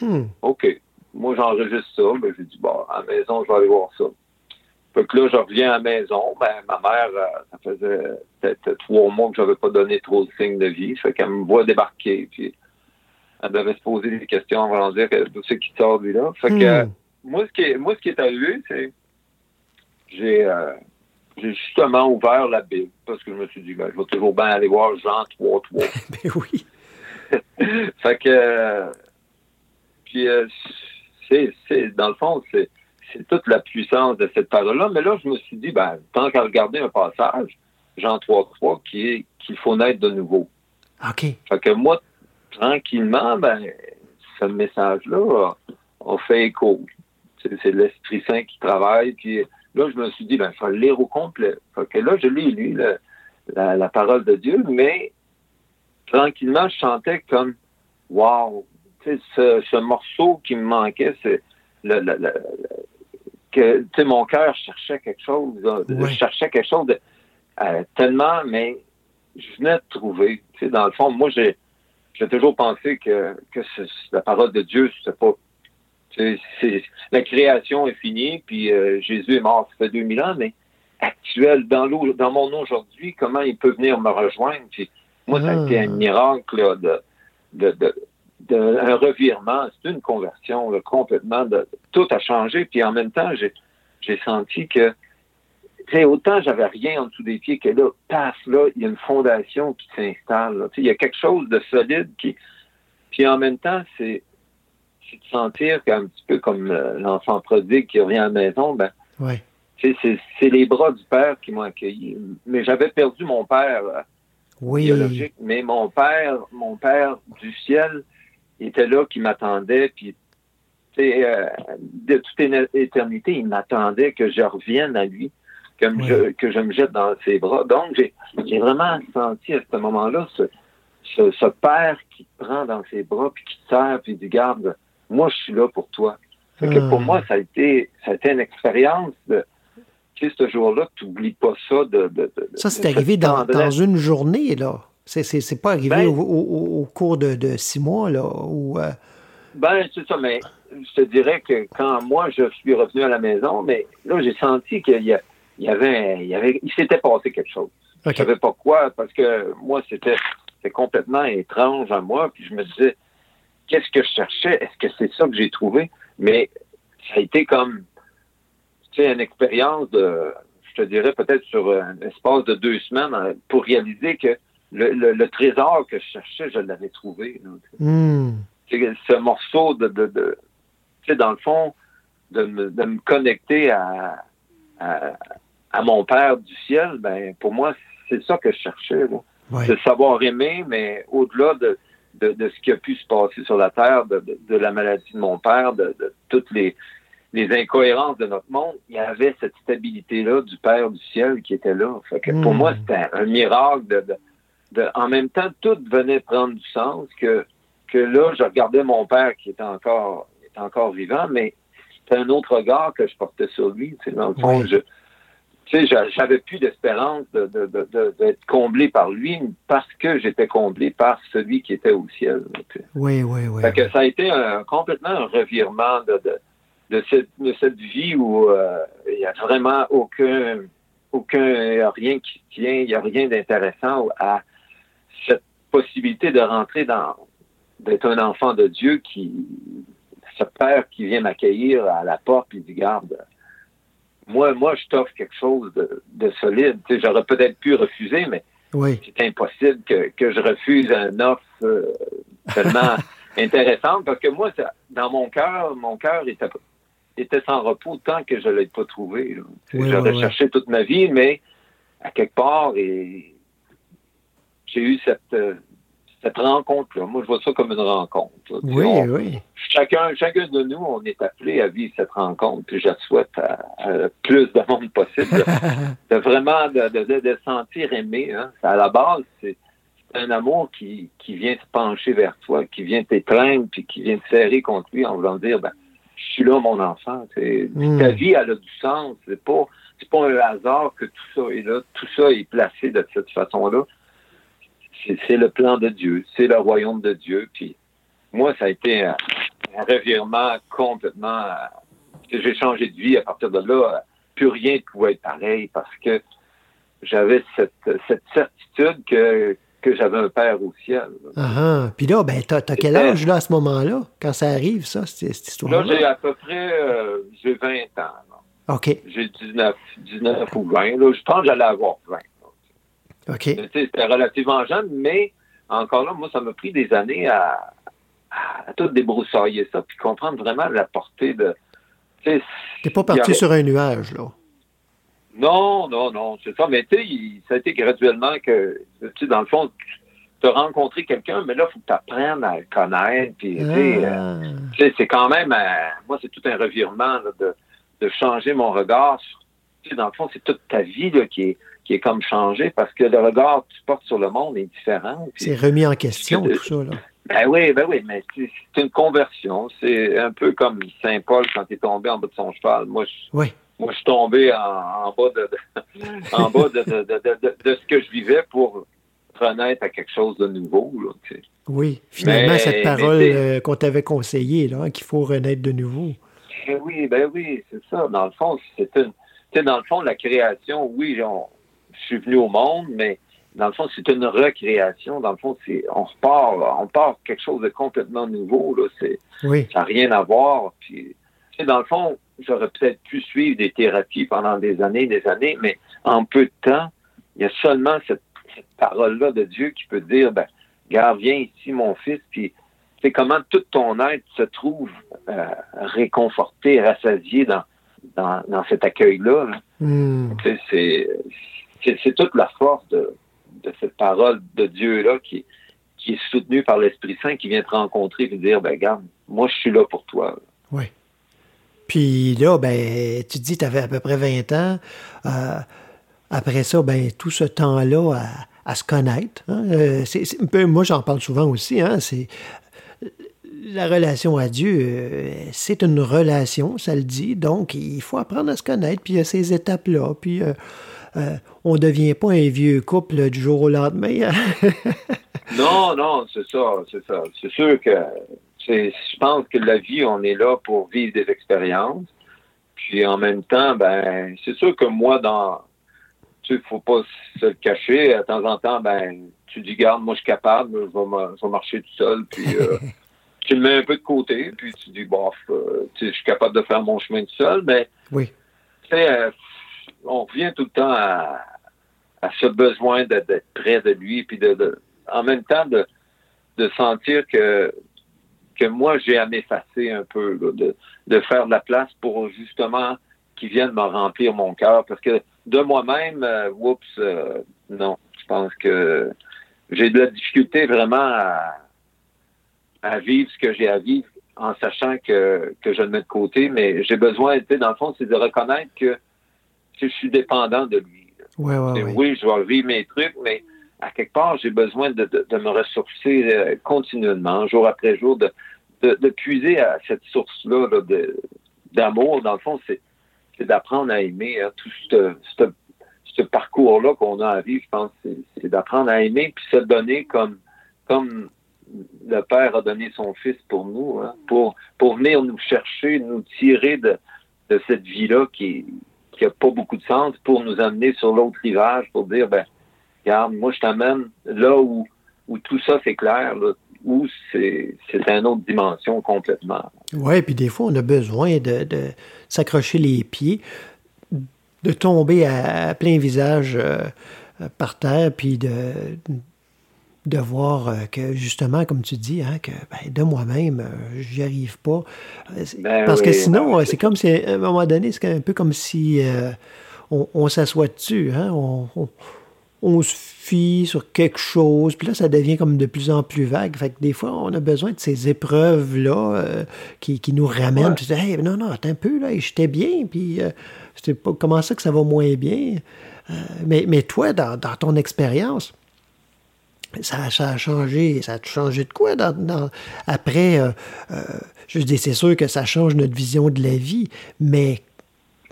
Hmm. OK. Moi, j'enregistre ça. Ben, j'ai dit, bon, à la maison, je vais aller voir ça. Fait que là, je reviens à la maison. Ben, ma mère, euh, ça faisait peut-être trois mois que j'avais pas donné trop de signes de vie. Fait qu'elle me voit débarquer. Puis, elle devait se poser des questions avant de dire d'où c'est qui sort, lui-là. Fait que, Hmm. moi, ce qui est, moi, ce qui est arrivé, c'est j'ai euh, j'ai justement ouvert la Bible parce que je me suis dit, ben, je vais toujours bien aller voir Jean 3.3. Ben oui. fait que, euh, puis, euh, c'est, c'est, dans le fond, c'est, c'est toute la puissance de cette parole-là. Mais là, je me suis dit, ben, tant qu'à regarder un passage, Jean 3.3, qui est qu'il faut naître de nouveau. OK. Fait que moi, tranquillement, ben, ce message-là a, fait écho. C'est, l'Esprit Saint qui travaille. Puis là, je me suis dit, ben, il faut le lire au complet. Fait que là, je l'ai lu, le- la, la parole de Dieu, mais tranquillement, je chantais comme, wow, ce, ce morceau qui me manquait, c'est le, le- le- que, mon cœur cherchait quelque chose, Ouais. je cherchais quelque chose de, euh, tellement, mais je venais de trouver. Dans le fond, moi, j'ai, j'ai toujours pensé que, que la parole de Dieu, c'est pas. c'est- la création est finie, puis euh, Jésus est mort, ça fait 2000 ans, mais actuel, dans, l'eau, dans mon aujourd'hui, comment il peut venir me rejoindre? Puis moi, ça a été un miracle là, de, de, de, de- un revirement, c'est une conversion là, complètement. De, tout a changé, puis en même temps, j'ai, j'ai senti que sais, autant j'avais rien en dessous des pieds que là, paf, là, il y a une fondation qui s'installe. là. Tu sais, Il y a quelque chose de solide qui. Puis en même temps, c'est, de sentir qu'un petit peu comme euh, l'enfant prodigue qui revient à la maison, ben, Ouais. c'est, les bras du père qui m'ont accueilli. Mais j'avais perdu mon père euh, Oui. biologique, mais mon père, mon père du ciel était là qui m'attendait, puis euh, de toute éternité, il m'attendait que je revienne à lui, que, je, que je me jette dans ses bras. Donc, j'ai, vraiment senti à ce moment-là ce, ce, ce père qui te prend dans ses bras, puis qui te serre, puis dit, garde, moi, je suis là pour toi. Fait que pour moi, ça a été, ça a été une expérience de, tu sais, ce jour-là, tu n'oublies pas ça de, de, de- Ça, c'est arrivé dans, dans une journée, là. C'est, pas arrivé Ben- au, au- au cours de, de six mois, là. Ou, euh, Ben, c'est ça, mais je te dirais que quand moi, je suis revenu à la maison, mais là, j'ai senti qu'il y, a- il y avait, il y avait, il s'était passé quelque chose. OK. Je savais pas quoi, parce que moi, c'était, c'était complètement étrange à moi, puis je me disais, qu'est-ce que je cherchais? Est-ce que c'est ça que j'ai trouvé? Mais ça a été comme, tu sais, une expérience de, je te dirais peut-être sur un espace de deux semaines euh, pour réaliser que le, le- le trésor que je cherchais, je l'avais trouvé. sais, ce morceau de, de, de tu sais, dans le fond, de me, de me connecter à, à, à mon Père du ciel, ben, pour moi, c'est ça que je cherchais. là. Ouais. De savoir aimer, mais au-delà de, de, de ce qui a pu se passer sur la terre, de, de, de la maladie de mon père, de, toutes les, les incohérences de notre monde, il y avait cette stabilité-là du Père du ciel qui était là. Fait que pour Mm. moi, c'était un miracle de, en même temps, tout venait prendre du sens que, que là, je regardais mon père qui était encore, était encore vivant, mais c'était un autre regard que je portais sur lui. Dans le fond, je, tu sais, j'a- j'avais plus d'espérance de, de, de- de- d'être comblé par lui parce que j'étais comblé par celui qui était au ciel. Oui, oui, oui. Fait que ça a été un- complètement un revirement de, cette, de cette vie où euh, il n'y a vraiment aucun, aucun, rien qui tient, il n'y a rien d'intéressant à cette possibilité de rentrer dans, d'être un enfant de Dieu qui, ce père qui vient m'accueillir à la porte et dit, garde, moi, moi, je t'offre quelque chose de, de solide. Tu sais, j'aurais peut-être pu refuser, mais Oui, c'est impossible que, que je refuse un offre euh, tellement intéressante parce que moi, ça- dans mon cœur, mon cœur était, était sans repos tant que je ne l'ai pas trouvé. Oui, J'aurais oui, cherché toute ma vie, mais à quelque part, et j'ai eu cette, euh, cette rencontre-là. Moi, je vois ça comme une rencontre. oui, on- oui. chacun, chacun de nous, on est appelé à vivre cette rencontre. Puis je souhaite à, à le plus de monde possible de, de vraiment de, de, de, de sentir aimé. Hein. À la base, c'est un amour qui, qui vient se pencher vers toi, qui vient t'étreindre, puis qui vient te serrer contre lui en voulant dire, ben, je suis là, mon enfant. C'est- Mm. Ta vie, elle a du sens. C'est pas, c'est pas un hasard que tout ça est là. Tout ça est placé de cette façon-là. C'est, le plan de Dieu. C'est le royaume de Dieu. Puis moi, ça a été un, un revirement complètement. euh, que j'ai changé de vie à partir de là. Plus rien ne pouvait être pareil parce que j'avais cette, cette certitude que, que j'avais un père au ciel. Ah, ah. Puis là, ben, t'as, t'as quel âge, là, à ce moment-là, quand ça arrive, ça, cette, cette Là, histoire-là? j'ai à peu près euh, j'ai 20 ans. là. OK, J'ai 19, 19 ou 20. Là. Je pense que j'allais avoir 20. OK. Sais, C'était relativement jeune, mais encore là, moi, ça m'a pris des années à, à tout débroussailler ça, puis comprendre vraiment la portée de. T'es pas parti avait- sur un nuage, là. Non, non, non, c'est ça. Mais tu sais, ça a été graduellement que, tu sais, dans le fond, tu as rencontré quelqu'un, mais là, il faut que tu apprennes à le connaître. Puis, tu sais, euh, Ah. tu sais, c'est quand même, euh, moi, c'est tout un revirement là, de, de changer mon regard. sur- tu sais, dans le fond, c'est toute ta vie là, qui, est, qui est comme changée parce que le regard que tu portes sur le monde est différent. C'est remis en question, tout ça, là. ben oui, ben oui, mais c'est une conversion. C'est un peu comme Saint Paul quand il est tombé en bas de son cheval. Moi, je, Oui. moi, je suis tombé en, en bas de, de- en bas de, de, de, ce que je vivais pour renaître à quelque chose de nouveau. Là, tu sais. Oui. Finalement, Mais- cette parole euh, qu'on t'avait conseillée, hein, qu'il faut renaître de nouveau. Ben oui, ben oui, c'est ça. Dans le fond, c'est une. Tu sais, dans le fond, la création, oui, on- suis venu au monde, mais dans le fond, c'est une recréation. Dans le fond, c'est on repart, on part quelque chose de complètement nouveau. Là, c'est Oui. ça n'a rien à voir. Puis, dans le fond, j'aurais peut-être pu suivre des thérapies pendant des années, des années, mais en peu de temps, il y a seulement cette, cette parole-là de Dieu qui peut dire, ben, regarde, viens ici, mon fils, puis c'est comment tout ton être se trouve euh, réconforté, rassasié dans, dans, dans cet accueil-là. là. Hmm. C'est, c'est, toute la force de, cette parole de Dieu-là qui, qui est soutenue par l'Esprit Saint qui vient te rencontrer et te dire, ben, regarde, moi, je suis là pour toi. Oui. Puis là, ben, tu dis, tu avais à peu près 20 ans. Euh, après ça, ben, tout ce temps-là à, à se connaître. hein, euh, moi, j'en parle souvent aussi. Hein, la relation à Dieu, euh, c'est une relation, ça le dit. Donc, il faut apprendre à se connaître. Puis il y a ces étapes-là. Puis euh, on ne devient pas un vieux couple du jour au lendemain. hein? Non, non, c'est ça, c'est ça. C'est sûr que c'est, je pense que la vie, on est là pour vivre des expériences. Puis en même temps, ben, c'est sûr que moi, dans, tu faut pas se le cacher. De temps en temps, ben, tu dis, garde, moi, je suis capable, je vais, ma- je vais marcher tout seul. Puis euh, tu le mets un peu de côté. Puis tu dis, bof, euh, je suis capable de faire mon chemin tout seul. Mais Oui. tu sais, euh, on revient tout le temps à, ce besoin d'être près de lui, puis de, en même temps de, sentir que que moi j'ai à m'effacer un peu, de, de faire de la place pour justement qu'il vienne me remplir mon cœur, parce que de moi-même, euh, oups, euh, non, je pense que j'ai de la difficulté vraiment à, vivre ce que j'ai à vivre en sachant que, que je le mets de côté, mais j'ai besoin, dans le fond, c'est de reconnaître que je suis dépendant de lui. Oui, je vais vivre mes trucs, mais à quelque part, j'ai besoin de, de, de me ressourcer euh, continuellement, jour après jour, de, de, puiser à cette source-là là, d'amour, dans le fond, c'est d'apprendre à aimer hein, tout ce, ce, ce parcours-là qu'on a à vivre, je pense, c'est- c'est d'apprendre à aimer puis se donner comme comme le Père a donné son Fils pour nous, hein, pour pour venir nous chercher, nous tirer de, de cette vie-là qui qui a pas beaucoup de sens, pour nous amener sur l'autre rivage, pour dire ben regarde, moi je t'amène là où où tout ça c'est clair, là, où c'est une autre dimension complètement. Oui, puis des fois, on a besoin de, de s'accrocher les pieds, de tomber à, plein visage euh, par terre, puis de, de voir euh, que, justement, comme tu dis, hein, que ben, de moi-même, euh, j'y arrive pas. Euh, Ben Parce que sinon, ben, c'est comme si, à un moment donné, c'est un peu comme si euh, on, on s'assoit dessus, hein, on, on- on se fie sur quelque chose, puis là, ça devient comme de plus en plus vague. Fait que des fois, on a besoin de ces épreuves-là euh, qui, qui nous ramènent. Ouais. Tu dis, hey, non, non, attends un peu, là, j'étais bien, puis euh, c'était pas comment ça que ça va moins bien? Mais, mais toi, dans, dans ton expérience, ça, ça a changé. Ça a changé de quoi dans- dans- après? euh, euh, je dis, c'est sûr que ça change notre vision de la vie, mais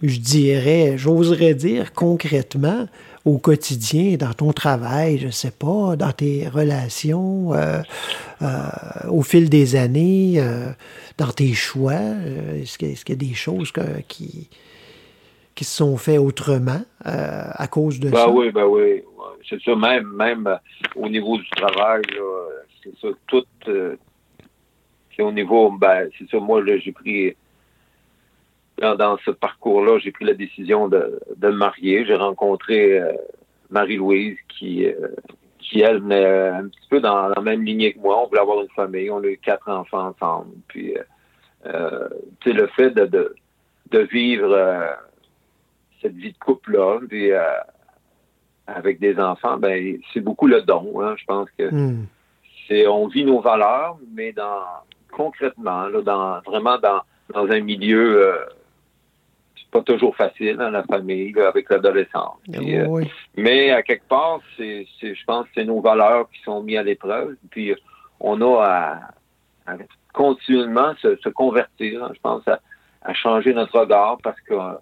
je dirais, j'oserais dire concrètement, au quotidien, dans ton travail, je sais pas, dans tes relations, euh, au fil des années, dans tes choix, est-ce qu'il y, a- y des choses que- qui, qui se sont faites autrement à cause de Ben ça? oui, ben oui. Ouais. C'est ça, même, même euh, au niveau du travail, c'est ça, tout. euh, c'est au niveau, ben, c'est ça, moi, j'ai pris. Dans, ce parcours-là, j'ai pris la décision de, de me marier. J'ai rencontré euh, Marie-Louise qui, euh, qui, elle, venait un petit peu dans la même lignée que moi. On voulait avoir une famille. On a eu quatre enfants ensemble. Puis, euh, euh, le fait de, de, vivre euh, cette vie de couple-là, puis euh, avec des enfants, ben c'est beaucoup le don. Hein. Je pense que Hmm. c'est on vit nos valeurs, mais dans concrètement, là, dans vraiment dans, dans un milieu euh, c'est pas toujours facile dans la famille, là, avec l'adolescence. Puis, euh, Oui. mais à quelque part, c'est, je pense que c'est nos valeurs qui sont mises à l'épreuve. Puis euh, on a à, à continuellement se, se convertir, hein, je pense, à, à changer notre regard parce que euh,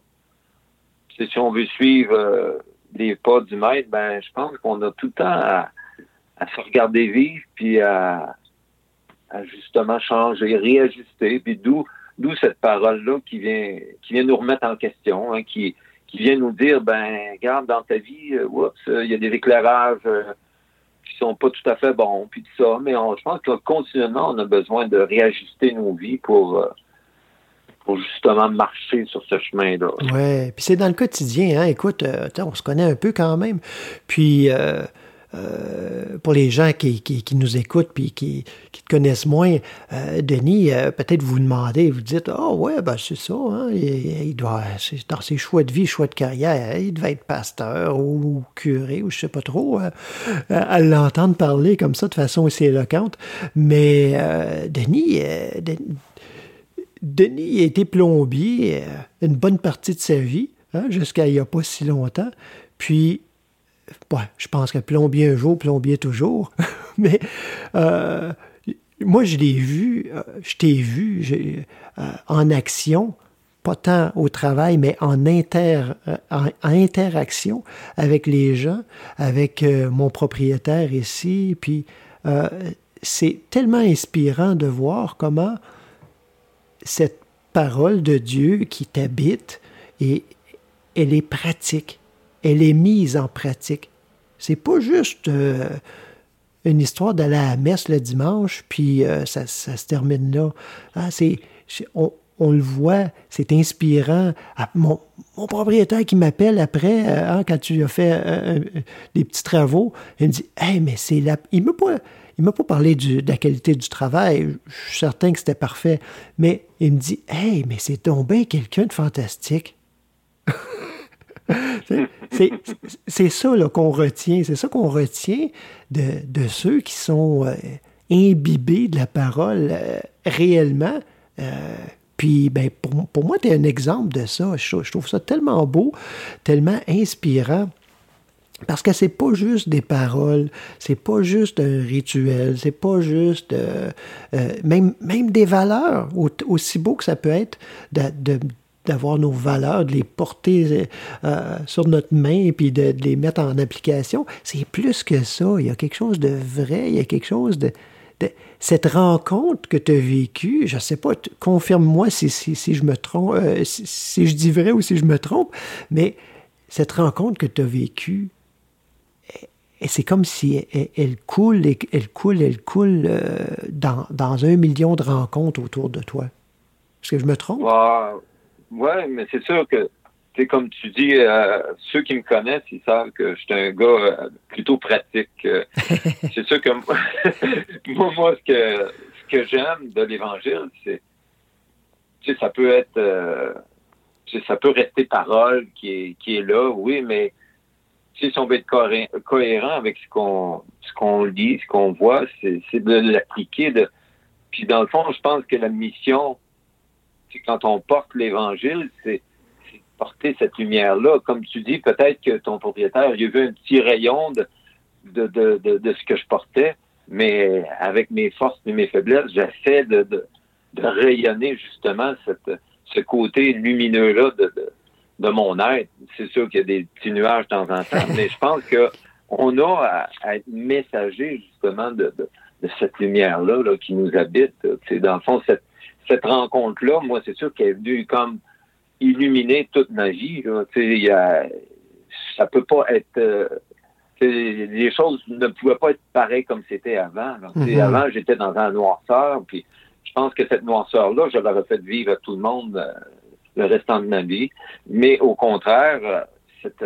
si on veut suivre les pas du maître, ben je pense qu'on a tout le temps à, se regarder vivre puis à, justement changer, réajuster. Puis d'où d'où cette parole-là qui vient qui vient nous remettre en question, hein, qui qui vient nous dire ben regarde dans ta vie, euh, oups, euh, il y a des éclairages euh, qui sont pas tout à fait bons, puis tout ça. Mais on, je pense que continuellement, on a besoin de réajuster nos vies pour pour justement marcher sur ce chemin-là. Oui, puis c'est dans le quotidien. Hein? Écoute, euh, on se connaît un peu quand même. Puis, euh, euh, pour les gens qui, nous écoutent puis qui, te connaissent moins, euh, Denis, peut-être vous demandez, vous dites, ah ouais, ben c'est ça, hein? il, doit, dans ses choix de vie, choix de carrière, il devait être pasteur ou curé ou je sais pas trop, à l'entendre parler comme ça de façon aussi éloquente. Mais Denis Denis a été plombier euh, une bonne partie de sa vie, hein, jusqu'à il n'y a pas si longtemps. Puis, je pense que plombier un jour, plombier toujours. Mais euh, moi, je l'ai vu, euh, je t'ai vu en action, pas tant au travail, mais en, inter, en, en interaction avec les gens, avec mon propriétaire ici. Puis, c'est tellement inspirant de voir comment cette parole de Dieu qui t'habite, et elle est pratique. Elle est mise en pratique. C'est pas juste euh, une histoire d'aller à la messe le dimanche, puis euh, ça, se termine là. Ah, c'est, on, le voit, c'est inspirant. Ah, mon, propriétaire qui m'appelle après, euh, hein, quand tu as fait des petits travaux, il me dit Hey, mais c'est la. Il m'a pas. Il m'a pas parlé de la qualité du travail. Je suis certain que c'était parfait. Mais il me dit Hey, mais c'est bien quelqu'un de fantastique. C'est- ça qu'on retient. C'est ça qu'on retient de, de ceux qui sont euh, imbibés de la parole euh, réellement. Euh, puis, ben, pour, pour moi, tu es un exemple de ça. Je trouve ça tellement beau, tellement inspirant. Parce que c'est pas juste des paroles, c'est pas juste un rituel, c'est pas juste euh, euh, même, même des valeurs, au- aussi beau que ça peut être d'avoir nos valeurs, de les porter euh, sur notre main et puis de, les mettre en application. C'est plus que ça. Il y a quelque chose de vrai, il y a quelque chose de. cette rencontre que tu as vécue, je sais pas, confirme-moi si, je me trompe, si, si je dis vrai ou si je me trompe, mais cette rencontre que tu as vécue, et c'est comme si elle, elle coule, elle coule, elle coule euh, dans, dans un million de rencontres autour de toi. Est-ce que je me trompe? Ouais, ouais, mais c'est sûr que, tu comme tu dis, euh, ceux qui me connaissent, ils savent que je suis un gars euh, plutôt pratique. C'est sûr que moi, moi, moi, ce que, ce que j'aime de l'Évangile, c'est, tu sais, ça peut être, ça peut rester parole qui est, qui est là, oui, mais si on veut être cohé- cohérent avec ce qu'on, ce qu'on lit, ce qu'on voit, c'est, de l'appliquer. De... Puis dans le fond, je pense que la mission, c'est quand on porte l'Évangile, c'est porter cette lumière-là. Comme tu dis, peut-être que ton propriétaire, il a vu un petit rayon de, de, de, de, ce que je portais, mais avec mes forces et mes faiblesses, j'essaie de, de, de rayonner justement cette, ce côté lumineux-là de, de, mon être. C'est sûr qu'il y a des petits nuages de temps en temps, mais je pense que on a à, à être messager justement de, de, de cette lumière-là là, qui nous habite. C'est dans le fond cette, cette rencontre-là. Moi, c'est sûr qu'elle est venue comme illuminer toute ma vie. Là. Y a, ça peut pas être. euh, les choses ne pouvaient pas être pareilles comme c'était avant. là. Mhm. Avant, j'étais dans un noirceur, puis je pense que cette noirceur-là, je l'aurais fait vivre à tout le monde euh, le restant de ma vie. Mais au contraire, euh, cette,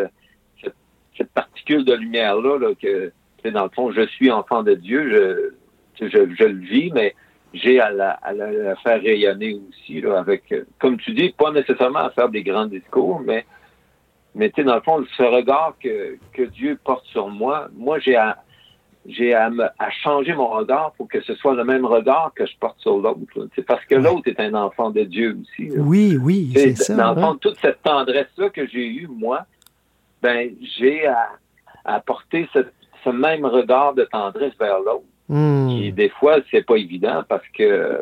cette, cette particule de lumière-là, là, que, dans le fond, je suis enfant de Dieu, je, je, je le vis, mais j'ai à la, à la faire rayonner aussi, là, avec, euh, comme tu dis, pas nécessairement à faire des grands discours, mais, mais tu sais, dans le fond, ce regard que, que Dieu porte sur moi, moi, j'ai à, j'ai à, me- à changer mon regard pour que ce soit le même regard que je porte sur l'autre. C'est parce que Ouais. l'autre est un enfant de Dieu aussi. là. Oui, oui, c'est ça. Dans le fond, toute cette tendresse-là que j'ai eue, moi, ben, j'ai à, à porter ce, ce même regard de tendresse vers l'autre. Hmm. Des fois, c'est pas évident parce que euh,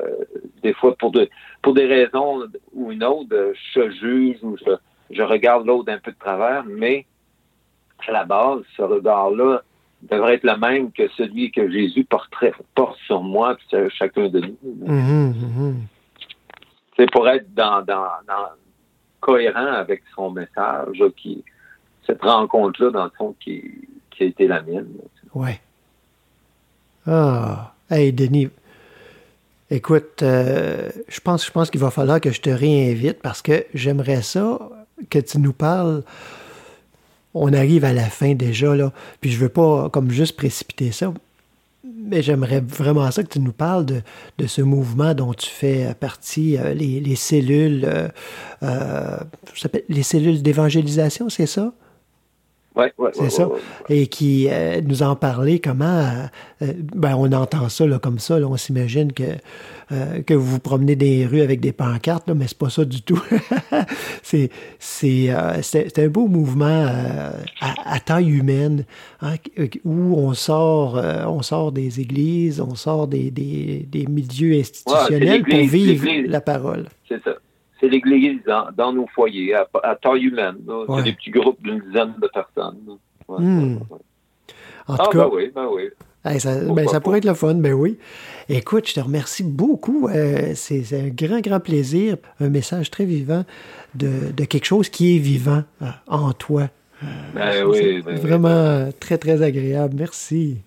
des fois, pour, de, pour des raisons ou une autre, je juge ou je, je regarde l'autre d'un peu de travers, mais à la base, ce regard-là devrait être le même que celui que Jésus porterait, porte sur moi puis sur chacun de nous. Mhm, mhm. C'est pour être dans, dans, dans cohérent avec son message, qui, cette rencontre-là, dans le fond, qui, qui a été la mienne. Ouais. Ah, hey Denis, écoute, euh, je pense, je pense qu'il va falloir que je te réinvite parce que j'aimerais ça que tu nous parles. On arrive à la fin déjà, là, puis je veux pas comme juste précipiter ça, mais j'aimerais vraiment ça que tu nous parles de, ce mouvement dont tu fais partie, euh, les, les cellules, euh, euh, les cellules d'évangélisation, c'est ça? Ouais, ouais, C'est ouais, ça. et qui euh, nous en parlait comment euh, ben on entend ça là, comme ça là, on s'imagine que euh, que vous vous promenez des rues avec des pancartes là, mais c'est pas ça du tout c'est c'est euh, c'est c'est un beau mouvement euh, à, à taille humaine hein, où on sort euh, on sort des églises on sort des, des, des milieux institutionnels pour vivre la parole C'est ça. C'est l'Église dans, dans nos foyers, à, à taille humaine. là. Ouais. C'est des petits groupes d'une dizaine de personnes. Ouais, Hmm. ouais, en Ah, tout cas ben oui, ben oui. Hey, ça, ben, ça pourrait être le fun, ben oui. Écoute, je te remercie beaucoup. euh, c'est un grand, grand plaisir, un message très vivant de, de quelque chose qui est vivant euh, en toi. Ben C'est oui, ben vraiment euh, très, très agréable. Merci.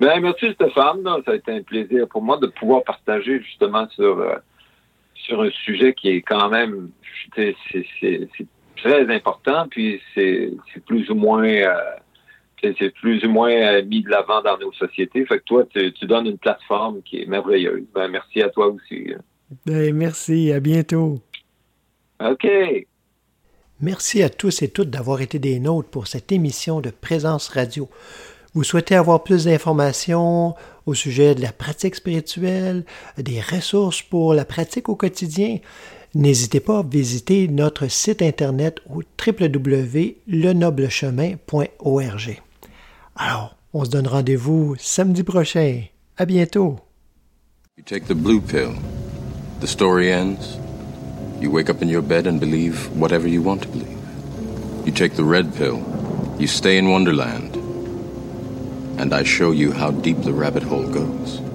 Ben, merci Stéphane. Ça a été un plaisir pour moi de pouvoir partager justement sur, euh, sur un sujet qui est quand même c'est c'est- c'est- c'est très important, puis c'est c'est plus ou moins euh, c'est c'est plus ou moins euh, mis de l'avant dans nos sociétés. Fait que toi, tu, tu donnes une plateforme qui est merveilleuse. Ben, merci à toi aussi. Ben, merci. À bientôt. OK. Merci à tous et toutes d'avoir été des nôtres pour cette émission de Présence Radio. Vous souhaitez avoir plus d'informations au sujet de la pratique spirituelle, des ressources pour la pratique au quotidien, N'hésitez pas à visiter notre site internet au www.lenoblechemin.org. Alors, on se donne rendez-vous samedi prochain. À bientôt. You take the blue pill. The story ends. You wake up in your bed and believe whatever you want to believe. You take the red pill. You stay in Wonderland. And I show you how deep the rabbit hole goes.